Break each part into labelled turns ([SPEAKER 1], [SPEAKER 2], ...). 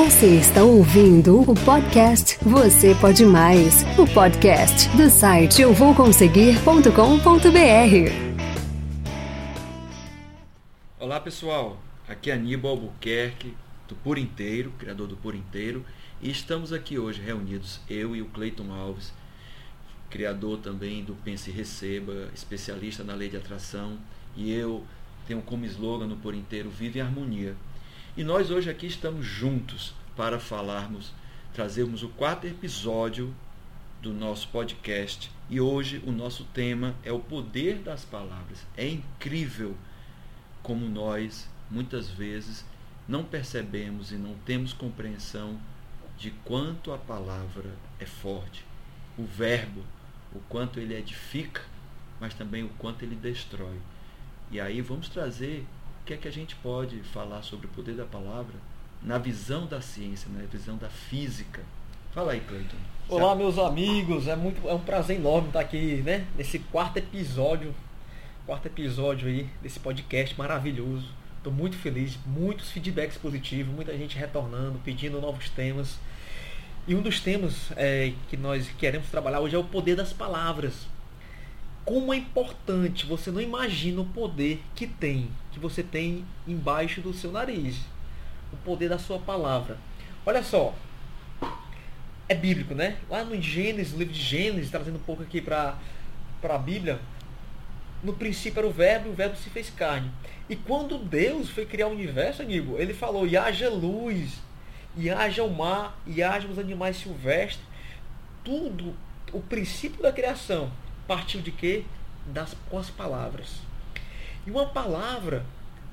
[SPEAKER 1] Você está ouvindo o podcast Você Pode Mais, o podcast do site euvouconseguir.com.br.
[SPEAKER 2] Olá pessoal, aqui é Aníbal Albuquerque, do Por Inteiro, criador do Por Inteiro, e estamos aqui hoje reunidos, eu e o Cleiton Alves, criador também do Pense e Receba, especialista na lei de atração, e eu tenho como slogan no Por Inteiro Vive em Harmonia. E nós hoje aqui estamos juntos para falarmos, trazermos o quarto episódio do nosso podcast. E hoje o nosso tema é o poder das palavras. É incrível como nós, muitas vezes, não percebemos e não temos compreensão de quanto a palavra é forte. O verbo, o quanto ele edifica, mas também o quanto ele destrói. E aí vamos trazer que é que a gente pode falar sobre o poder da palavra na visão da ciência, na visão da física. Fala aí, Cleiton.
[SPEAKER 3] Olá, meus amigos. É muito é um prazer enorme estar aqui, né, nesse quarto episódio, quarto episódio aí desse podcast maravilhoso. Estou muito feliz, muitos feedbacks positivos, muita gente retornando, pedindo novos temas. E um dos temas é, que nós queremos trabalhar hoje é o poder das palavras como é importante, você não imagina o poder que tem, que você tem embaixo do seu nariz. O poder da sua palavra. Olha só, é bíblico, né? Lá no Gênesis, no livro de Gênesis, trazendo um pouco aqui para a Bíblia, no princípio era o verbo e o verbo se fez carne. E quando Deus foi criar o universo, amigo, ele falou, e haja luz, e haja o mar, e haja os animais silvestres. Tudo, o princípio da criação partiu de quê? Das, com as palavras. E uma palavra,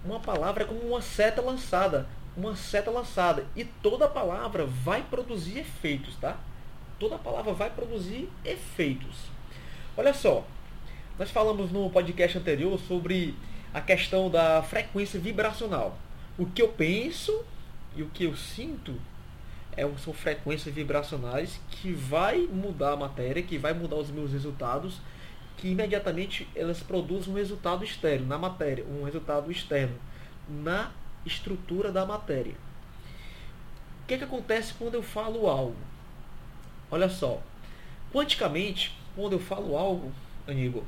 [SPEAKER 3] uma palavra é como uma seta lançada, uma seta lançada. E toda palavra vai produzir efeitos, tá? Toda palavra vai produzir efeitos. Olha só, nós falamos no podcast anterior sobre a questão da frequência vibracional. O que eu penso e o que eu sinto é, são frequências vibracionais que vai mudar a matéria, que vai mudar os meus resultados, que imediatamente elas produzem um resultado externo na matéria, um resultado externo na estrutura da matéria. O que, é que acontece quando eu falo algo? Olha só, quanticamente, quando eu falo algo, Aníbal,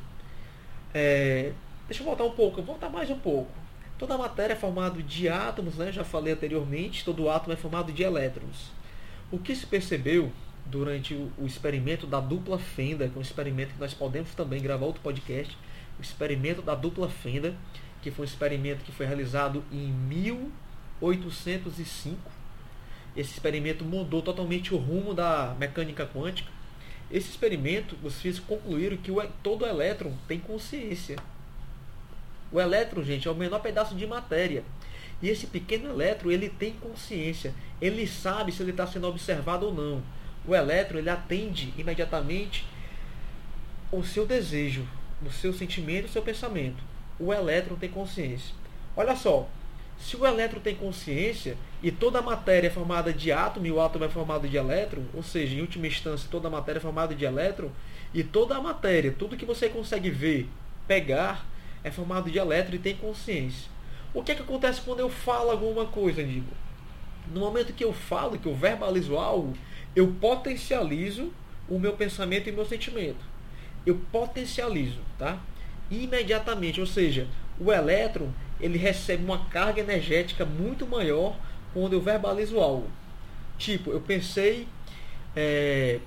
[SPEAKER 3] é, deixa eu voltar um pouco, voltar mais um pouco. Toda a matéria é formada de átomos, né? já falei anteriormente, todo átomo é formado de elétrons. O que se percebeu durante o, experimento da dupla fenda, que é um experimento que nós podemos também gravar outro podcast, o experimento da dupla fenda, que foi um experimento que foi realizado em 1805. Esse experimento mudou totalmente o rumo da mecânica quântica. Esse experimento, os físicos concluíram que todo elétron tem consciência. O elétron, gente, é o menor pedaço de matéria. E esse pequeno elétron, ele tem consciência. Ele sabe se ele está sendo observado ou não. O elétron, ele atende imediatamente o seu desejo, o seu sentimento, o seu pensamento. O elétron tem consciência. Olha só, se o elétron tem consciência e toda a matéria é formada de átomo e o átomo é formado de elétron, ou seja, em última instância, toda a matéria é formada de elétron, e toda a matéria, tudo que você consegue ver, pegar, é formado de elétron e tem consciência. O que é que acontece quando eu falo alguma coisa, digo? No momento que eu falo, que eu verbalizo algo, eu potencializo o meu pensamento e o meu sentimento. Eu potencializo, tá? Imediatamente, ou seja, o elétron ele recebe uma carga energética muito maior quando eu verbalizo algo. Tipo, eu pensei, é,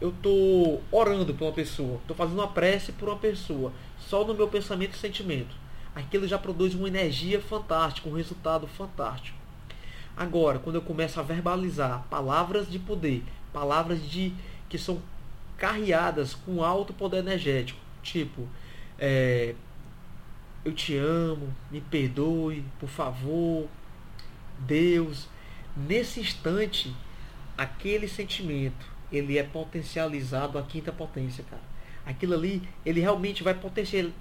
[SPEAKER 3] eu estou orando por uma pessoa, estou fazendo uma prece por uma pessoa, só no meu pensamento e sentimento aquilo já produz uma energia fantástica, um resultado fantástico. Agora, quando eu começo a verbalizar palavras de poder, palavras de que são carreadas com alto poder energético, tipo, é, eu te amo, me perdoe, por favor, Deus. Nesse instante, aquele sentimento, ele é potencializado à quinta potência, cara. Aquilo ali, ele realmente vai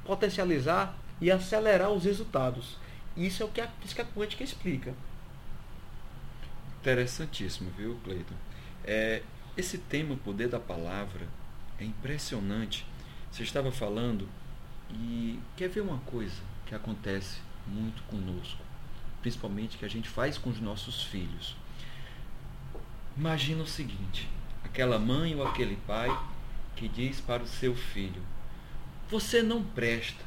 [SPEAKER 3] potencializar e acelerar os resultados. Isso é o que a física quântica explica.
[SPEAKER 2] Interessantíssimo, viu, Cleiton? É, esse tema, o poder da palavra, é impressionante. Você estava falando e quer ver uma coisa que acontece muito conosco, principalmente que a gente faz com os nossos filhos. Imagina o seguinte: aquela mãe ou aquele pai que diz para o seu filho: Você não presta,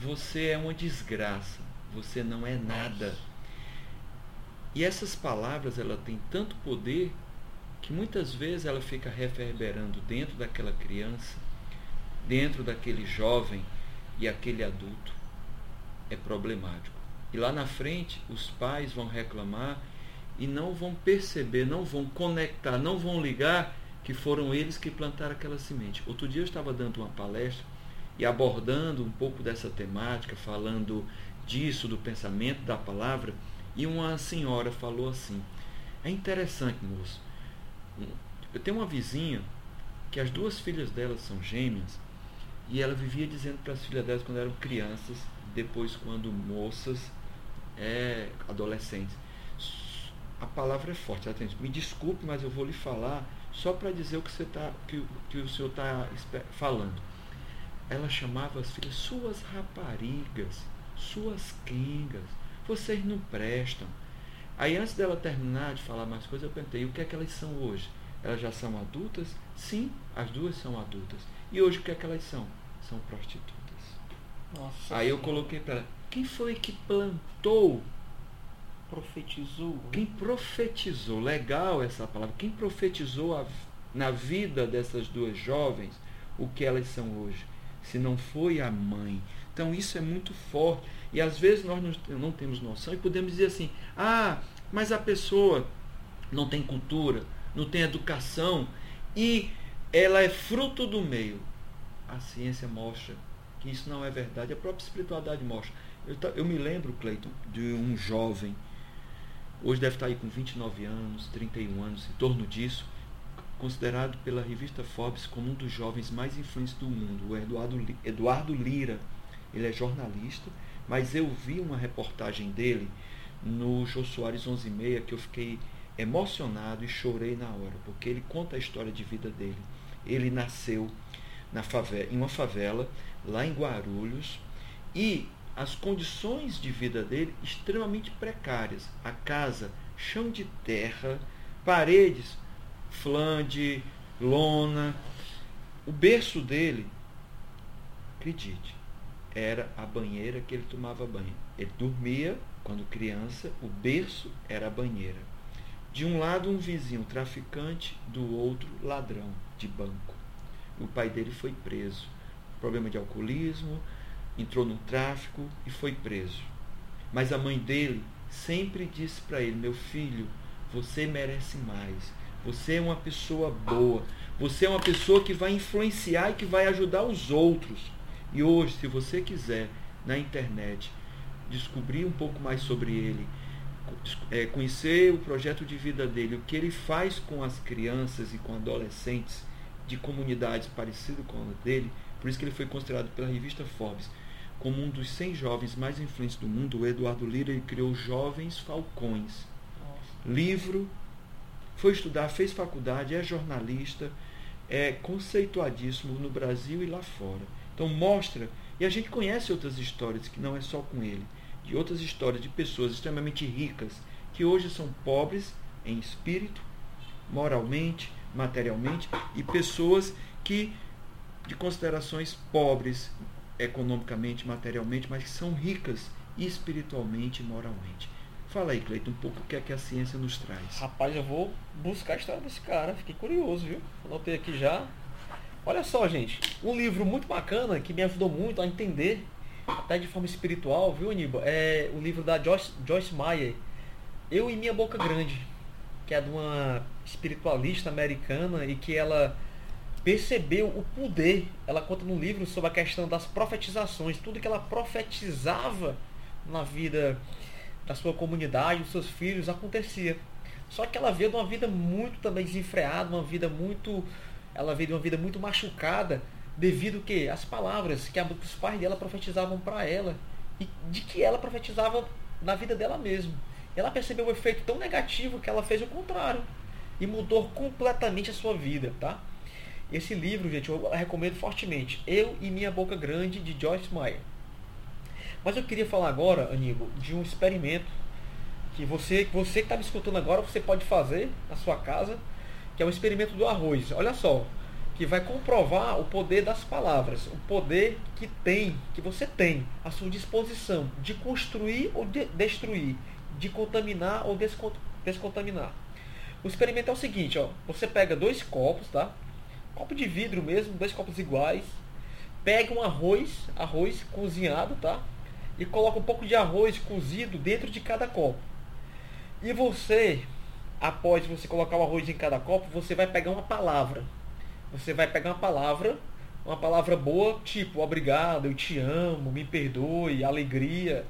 [SPEAKER 2] você é uma desgraça, você não é nada. E essas palavras ela tem tanto poder que muitas vezes ela fica reverberando dentro daquela criança, dentro daquele jovem e aquele adulto. É problemático. E lá na frente, os pais vão reclamar e não vão perceber, não vão conectar, não vão ligar que foram eles que plantaram aquela semente. Outro dia eu estava dando uma palestra e abordando um pouco dessa temática, falando disso, do pensamento, da palavra, e uma senhora falou assim: É interessante, moço. Eu tenho uma vizinha que as duas filhas dela são gêmeas e ela vivia dizendo para as filhas delas quando eram crianças, depois quando moças, é, adolescentes. A palavra é forte, atende. Me desculpe, mas eu vou lhe falar só para dizer o que, você tá, que, que o senhor está falando. Ela chamava as filhas suas raparigas, suas quengas, vocês não prestam. Aí antes dela terminar de falar mais coisas, eu perguntei, o que é que elas são hoje? Elas já são adultas? Sim, as duas são adultas. E hoje o que é que elas são? São prostitutas. Nossa Aí eu coloquei para ela, quem foi que plantou?
[SPEAKER 3] Profetizou.
[SPEAKER 2] Quem profetizou, legal essa palavra, quem profetizou a, na vida dessas duas jovens o que elas são hoje? Se não foi a mãe. Então isso é muito forte. E às vezes nós não, não temos noção e podemos dizer assim: ah, mas a pessoa não tem cultura, não tem educação e ela é fruto do meio. A ciência mostra que isso não é verdade, a própria espiritualidade mostra. Eu, eu me lembro, Cleiton, de um jovem, hoje deve estar aí com 29 anos, 31 anos, em torno disso, considerado pela revista Forbes como um dos jovens mais influentes do mundo, o Eduardo, Eduardo Lira. Ele é jornalista, mas eu vi uma reportagem dele no Jô Soares 11 e meia que eu fiquei emocionado e chorei na hora, porque ele conta a história de vida dele. Ele nasceu na favela, em uma favela lá em Guarulhos e as condições de vida dele extremamente precárias. A casa, chão de terra, paredes, flã de lona. O berço dele, acredite, era a banheira que ele tomava banho. Ele dormia quando criança, o berço era a banheira. De um lado um vizinho traficante, do outro ladrão de banco. O pai dele foi preso. Problema de alcoolismo, entrou no tráfico e foi preso. Mas a mãe dele sempre disse para ele: Meu filho, você merece mais. Você é uma pessoa boa. Você é uma pessoa que vai influenciar e que vai ajudar os outros. E hoje, se você quiser, na internet, descobrir um pouco mais sobre ele, é, conhecer o projeto de vida dele, o que ele faz com as crianças e com adolescentes de comunidades parecidas com a dele, por isso que ele foi considerado pela revista Forbes como um dos 100 jovens mais influentes do mundo, o Eduardo Lira ele criou Jovens Falcões. Livro, foi estudar, fez faculdade, é jornalista, é conceituadíssimo no Brasil e lá fora. Então mostra, e a gente conhece outras histórias que não é só com ele, de outras histórias de pessoas extremamente ricas que hoje são pobres em espírito, moralmente, materialmente e pessoas que de considerações pobres economicamente, materialmente, mas que são ricas espiritualmente e moralmente. Fala aí, Cleiton, um pouco o que é que a ciência nos traz.
[SPEAKER 3] Rapaz, eu vou buscar a história desse cara, fiquei curioso, viu? Anotei aqui já. Olha só, gente, um livro muito bacana que me ajudou muito a entender, até de forma espiritual, viu, Aníbal? É o livro da Joyce, Joyce Meyer, Eu e Minha Boca Grande, que é de uma espiritualista americana e que ela percebeu o poder. Ela conta no livro sobre a questão das profetizações, tudo que ela profetizava na vida da sua comunidade, dos seus filhos, acontecia. Só que ela veio de uma vida muito também desenfreada, uma vida muito ela veio de uma vida muito machucada devido que as palavras que os pais dela profetizavam para ela e de que ela profetizava na vida dela mesma. Ela percebeu o efeito tão negativo que ela fez o contrário e mudou completamente a sua vida, tá? Esse livro, gente, eu recomendo fortemente. Eu e Minha Boca Grande, de Joyce Meyer. Mas eu queria falar agora, Aníbal, de um experimento que você, você que está me escutando agora, você pode fazer na sua casa, que é o experimento do arroz. Olha só, que vai comprovar o poder das palavras, o poder que tem, que você tem à sua disposição de construir ou de destruir, de contaminar ou descontaminar. O experimento é o seguinte, ó, você pega dois copos, tá? Copo de vidro mesmo, dois copos iguais, pega um arroz, arroz cozinhado, tá? E coloca um pouco de arroz cozido dentro de cada copo. E você, após você colocar o arroz em cada copo, você vai pegar uma palavra. Você vai pegar uma palavra, uma palavra boa, tipo obrigado, eu te amo, me perdoe, alegria,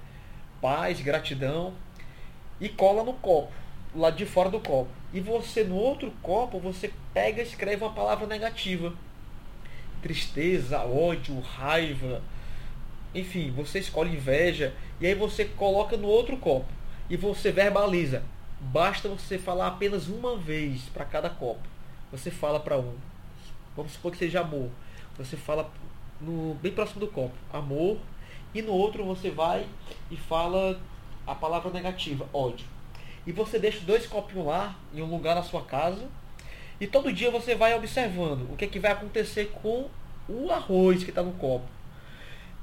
[SPEAKER 3] paz, gratidão, e cola no copo, lá de fora do copo. E você no outro copo, você pega e escreve uma palavra negativa. Tristeza, ódio, raiva, enfim, você escolhe inveja e aí você coloca no outro copo e você verbaliza. Basta você falar apenas uma vez para cada copo. Você fala para um. Vamos supor que seja amor. Você fala no bem próximo do copo, amor, e no outro você vai e fala a palavra negativa, ódio. E você deixa dois copinhos lá em um lugar na sua casa. E todo dia você vai observando o que, é que vai acontecer com o arroz que está no copo.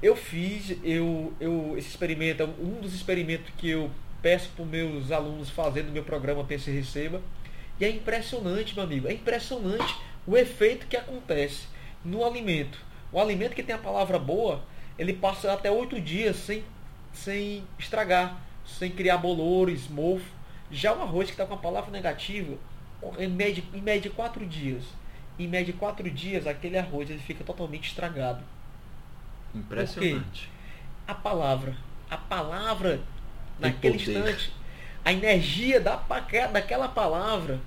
[SPEAKER 3] Eu fiz, eu, eu, esse experimento é um dos experimentos que eu peço para os meus alunos fazendo no meu programa Pense e Receba. E é impressionante, meu amigo, é impressionante o efeito que acontece no alimento. O alimento que tem a palavra boa, ele passa até oito dias sem, sem estragar, sem criar bolores, mofo. Já o arroz que está com a palavra negativa, em média, em média quatro dias. Em média quatro dias, aquele arroz ele fica totalmente estragado.
[SPEAKER 2] Impressionante.
[SPEAKER 3] A palavra, a palavra naquele poder. instante, a energia da, daquela palavra,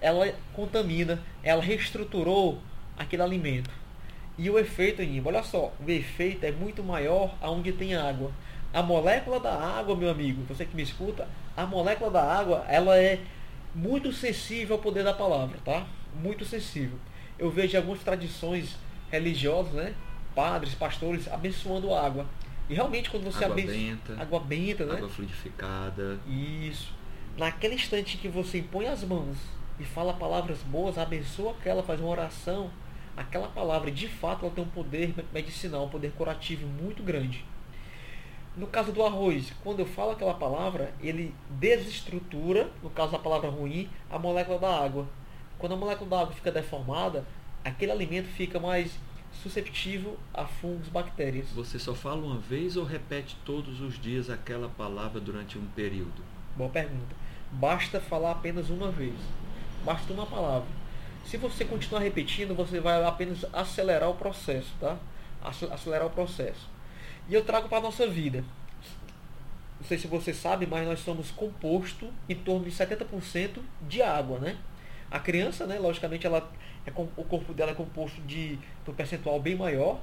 [SPEAKER 3] ela contamina, ela reestruturou aquele alimento. E o efeito, Aníbal, olha só, o efeito é muito maior aonde tem água. A molécula da água, meu amigo, você que me escuta, a molécula da água, ela é muito sensível ao poder da palavra, tá? Muito sensível. Eu vejo algumas tradições religiosas, né? Padres, pastores abençoando a água. E realmente quando você
[SPEAKER 2] água abençoa benta,
[SPEAKER 3] água benta, né?
[SPEAKER 2] Água fluidificada.
[SPEAKER 3] Isso. Naquele instante que você impõe as mãos e fala palavras boas, abençoa aquela, faz uma oração, aquela palavra de fato ela tem um poder medicinal, um poder curativo muito grande. No caso do arroz, quando eu falo aquela palavra, ele desestrutura, no caso da palavra ruim, a molécula da água. Quando a molécula da água fica deformada, aquele alimento fica mais susceptível a fungos, bactérias.
[SPEAKER 2] Você só fala uma vez ou repete todos os dias aquela palavra durante um período?
[SPEAKER 3] Boa pergunta. Basta falar apenas uma vez. Basta uma palavra. Se você continuar repetindo, você vai apenas acelerar o processo, tá? Acelerar o processo. E eu trago para a nossa vida. Não sei se você sabe, mas nós somos composto em torno de 70% de água, né? A criança, né, logicamente, ela é, o corpo dela é composto de, de um percentual bem maior.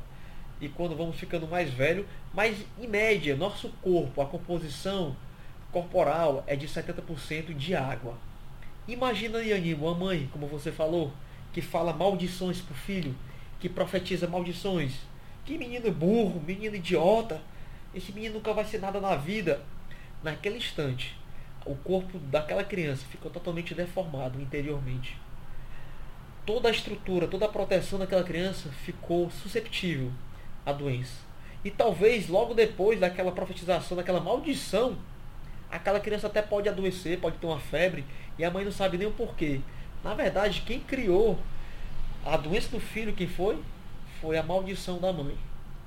[SPEAKER 3] E quando vamos ficando mais velho, mas em média, nosso corpo, a composição corporal é de 70% de água. Imagina Aníbal, uma mãe, como você falou, que fala maldições para o filho, que profetiza maldições. Que menino burro, menino idiota. Esse menino nunca vai ser nada na vida. Naquele instante, o corpo daquela criança ficou totalmente deformado interiormente. Toda a estrutura, toda a proteção daquela criança ficou susceptível à doença. E talvez logo depois daquela profetização, daquela maldição, aquela criança até pode adoecer, pode ter uma febre, e a mãe não sabe nem o porquê. Na verdade, quem criou a doença do filho, quem foi? Foi a maldição da mãe.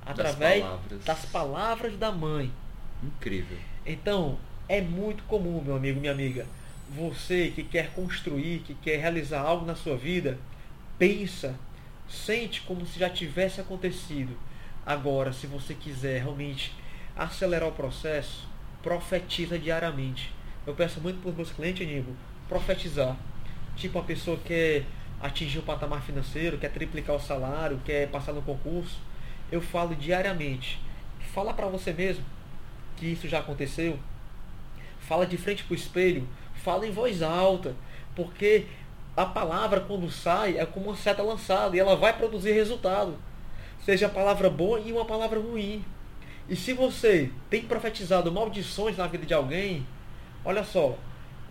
[SPEAKER 3] Através das palavras, das palavras da mãe.
[SPEAKER 2] Incrível.
[SPEAKER 3] Então, é muito comum, meu amigo, minha amiga. Você que quer construir, que quer realizar algo na sua vida, pensa, sente como se já tivesse acontecido. Agora, se você quiser realmente acelerar o processo, profetiza diariamente. Eu peço muito para os meus clientes, Aníbal, profetizar. Tipo, a pessoa quer atingir o um patamar financeiro, quer triplicar o salário, quer passar no concurso. Eu falo diariamente. Fala para você mesmo que isso já aconteceu, fala de frente para o espelho, fala em voz alta, porque a palavra quando sai é como uma seta lançada e ela vai produzir resultado. Seja a palavra boa e uma palavra ruim. E se você tem profetizado maldições na vida de alguém, Olha só,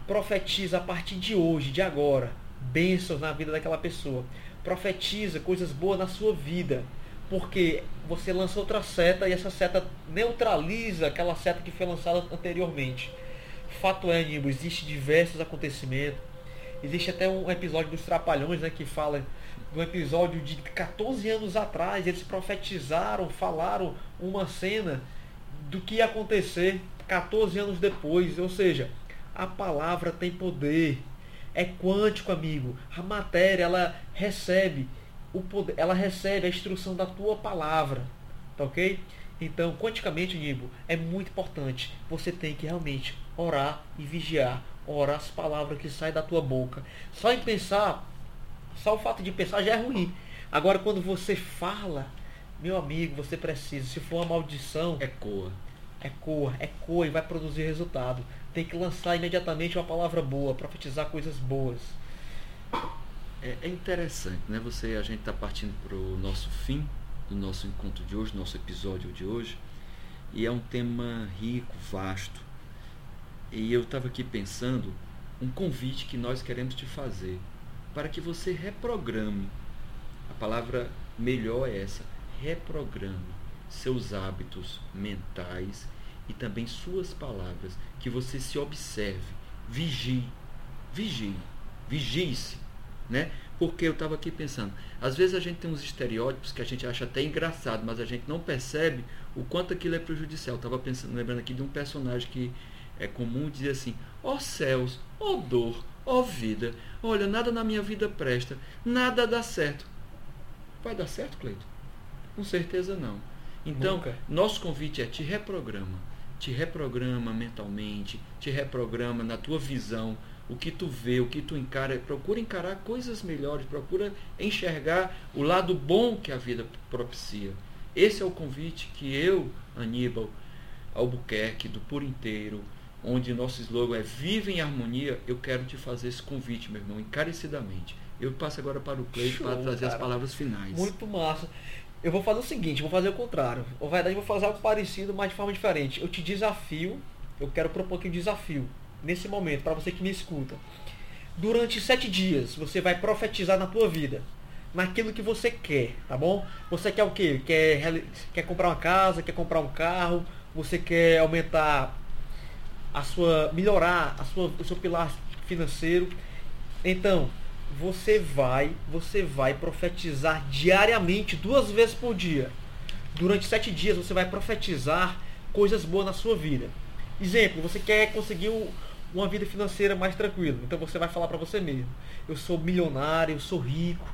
[SPEAKER 3] profetiza a partir de hoje, de agora, bênçãos na vida daquela pessoa. Profetiza coisas boas na sua vida. Porque você lança outra seta e essa seta neutraliza aquela seta que foi lançada anteriormente. Fato é, Nimbo, existe diversos acontecimentos. Existe até um episódio dos Trapalhões, né, que fala do episódio de 14 anos atrás, eles profetizaram, falaram uma cena do que ia acontecer 14 anos depois. Ou seja, a palavra tem poder. É quântico, amigo. A matéria, ela recebe o poder, ela recebe a instrução da tua palavra. Tá ok? Então, quanticamente, Nibo, é muito importante. Você tem que realmente orar e vigiar. Orar as palavras que saem da tua boca. Só em pensar, só o fato de pensar já é ruim. Agora, quando você fala, meu amigo, você precisa. Se for uma maldição.
[SPEAKER 2] Ecoa.
[SPEAKER 3] Ecoa, ecoa e vai produzir resultado. Tem que lançar imediatamente uma palavra boa, profetizar coisas boas.
[SPEAKER 2] É, é interessante, né? Você, a gente está partindo para o nosso fim do nosso encontro de hoje, nosso episódio de hoje, e é um tema rico, vasto. E eu estava aqui pensando um convite que nós queremos te fazer para que você reprograme. A palavra melhor é essa: reprograme seus hábitos mentais e também suas palavras, que você se observe, vigie, vigie, vigie-se, né? Porque eu estava aqui pensando, às vezes a gente tem uns estereótipos que a gente acha até engraçado, mas a gente não percebe o quanto aquilo é prejudicial. Estava pensando, lembrando aqui de um personagem que é comum dizer assim: ó oh céus, ó oh dor, ó oh vida, olha, nada na minha vida presta, nada dá certo. Vai dar certo, Cleito? Com certeza não. Então, Nunca. nosso convite é te reprograma, te reprograma mentalmente, te reprograma na tua visão, o que tu vê, o que tu encara, procura encarar coisas melhores, procura enxergar o lado bom que a vida propicia. Esse é o convite que eu, Aníbal Albuquerque, do Por Inteiro, onde nosso slogan é Vive em Harmonia, eu quero te fazer esse convite, meu irmão, encarecidamente. Eu passo agora para o Cleide para trazer cara. as palavras finais.
[SPEAKER 3] Muito massa. Eu vou fazer o seguinte, vou fazer o contrário. Ou verdade, vou fazer algo parecido, mas de forma diferente. Eu te desafio, eu quero propor aqui um desafio nesse momento, para você que me escuta. Durante sete dias, você vai profetizar na tua vida. Naquilo que você quer, tá bom? Você quer o quê? Quer, quer comprar uma casa, quer comprar um carro, você quer aumentar a sua. melhorar a sua, o seu pilar financeiro. Então, você vai, você vai profetizar diariamente, duas vezes por dia. Durante sete dias você vai profetizar coisas boas na sua vida. Exemplo, você quer conseguir uma vida financeira mais tranquila. Então você vai falar para você mesmo: eu sou milionário, eu sou rico,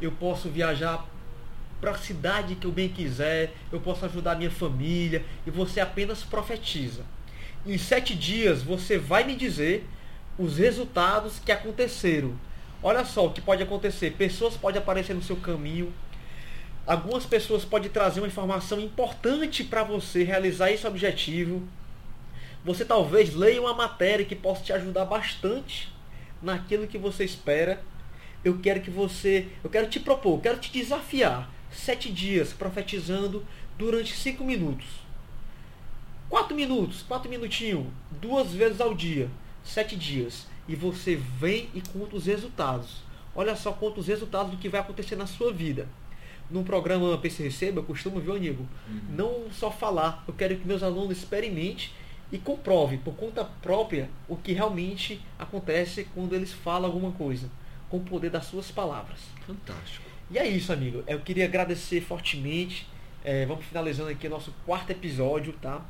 [SPEAKER 3] eu posso viajar para a cidade que eu bem quiser, eu posso ajudar minha família, e você apenas profetiza. Em sete dias você vai me dizer os resultados que aconteceram. Olha só o que pode acontecer: pessoas podem aparecer no seu caminho. Algumas pessoas podem trazer uma informação importante para você realizar esse objetivo você talvez leia uma matéria que possa te ajudar bastante naquilo que você espera. Eu quero que você, eu quero te propor, eu quero te desafiar. Sete dias profetizando durante cinco minutos. Quatro minutos, quatro minutinhos, duas vezes ao dia, sete dias. E você vem e conta os resultados. Olha só quantos resultados do que vai acontecer na sua vida. No programa PC Receba, eu costumo, viu, Anigo? Uhum. Não só falar, eu quero que meus alunos experimentem e comprove por conta própria o que realmente acontece quando eles falam alguma coisa, com o poder das suas palavras.
[SPEAKER 2] Fantástico.
[SPEAKER 3] E é isso, amigo. Eu queria agradecer fortemente. É, vamos finalizando aqui o nosso quarto episódio, tá?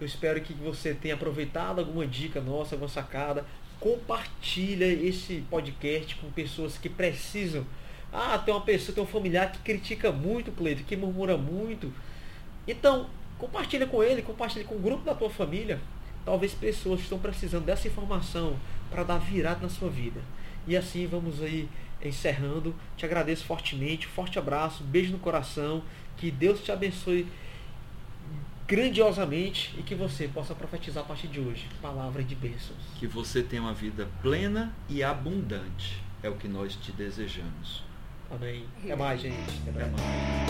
[SPEAKER 3] Eu espero que você tenha aproveitado alguma dica nossa, alguma sacada. Compartilha esse podcast com pessoas que precisam. Ah, tem uma pessoa, tem um familiar que critica muito, Cleito, que murmura muito. Então, Compartilha com ele, compartilha com o grupo da tua família. Talvez pessoas estão precisando dessa informação para dar virada na sua vida. E assim vamos aí encerrando. Te agradeço fortemente, forte abraço, beijo no coração. Que Deus te abençoe grandiosamente e que você possa profetizar a partir de hoje palavras de bênçãos.
[SPEAKER 2] Que você tenha uma vida plena e abundante. É o que nós te desejamos.
[SPEAKER 3] Amém. Até mais, gente.
[SPEAKER 2] Até mais.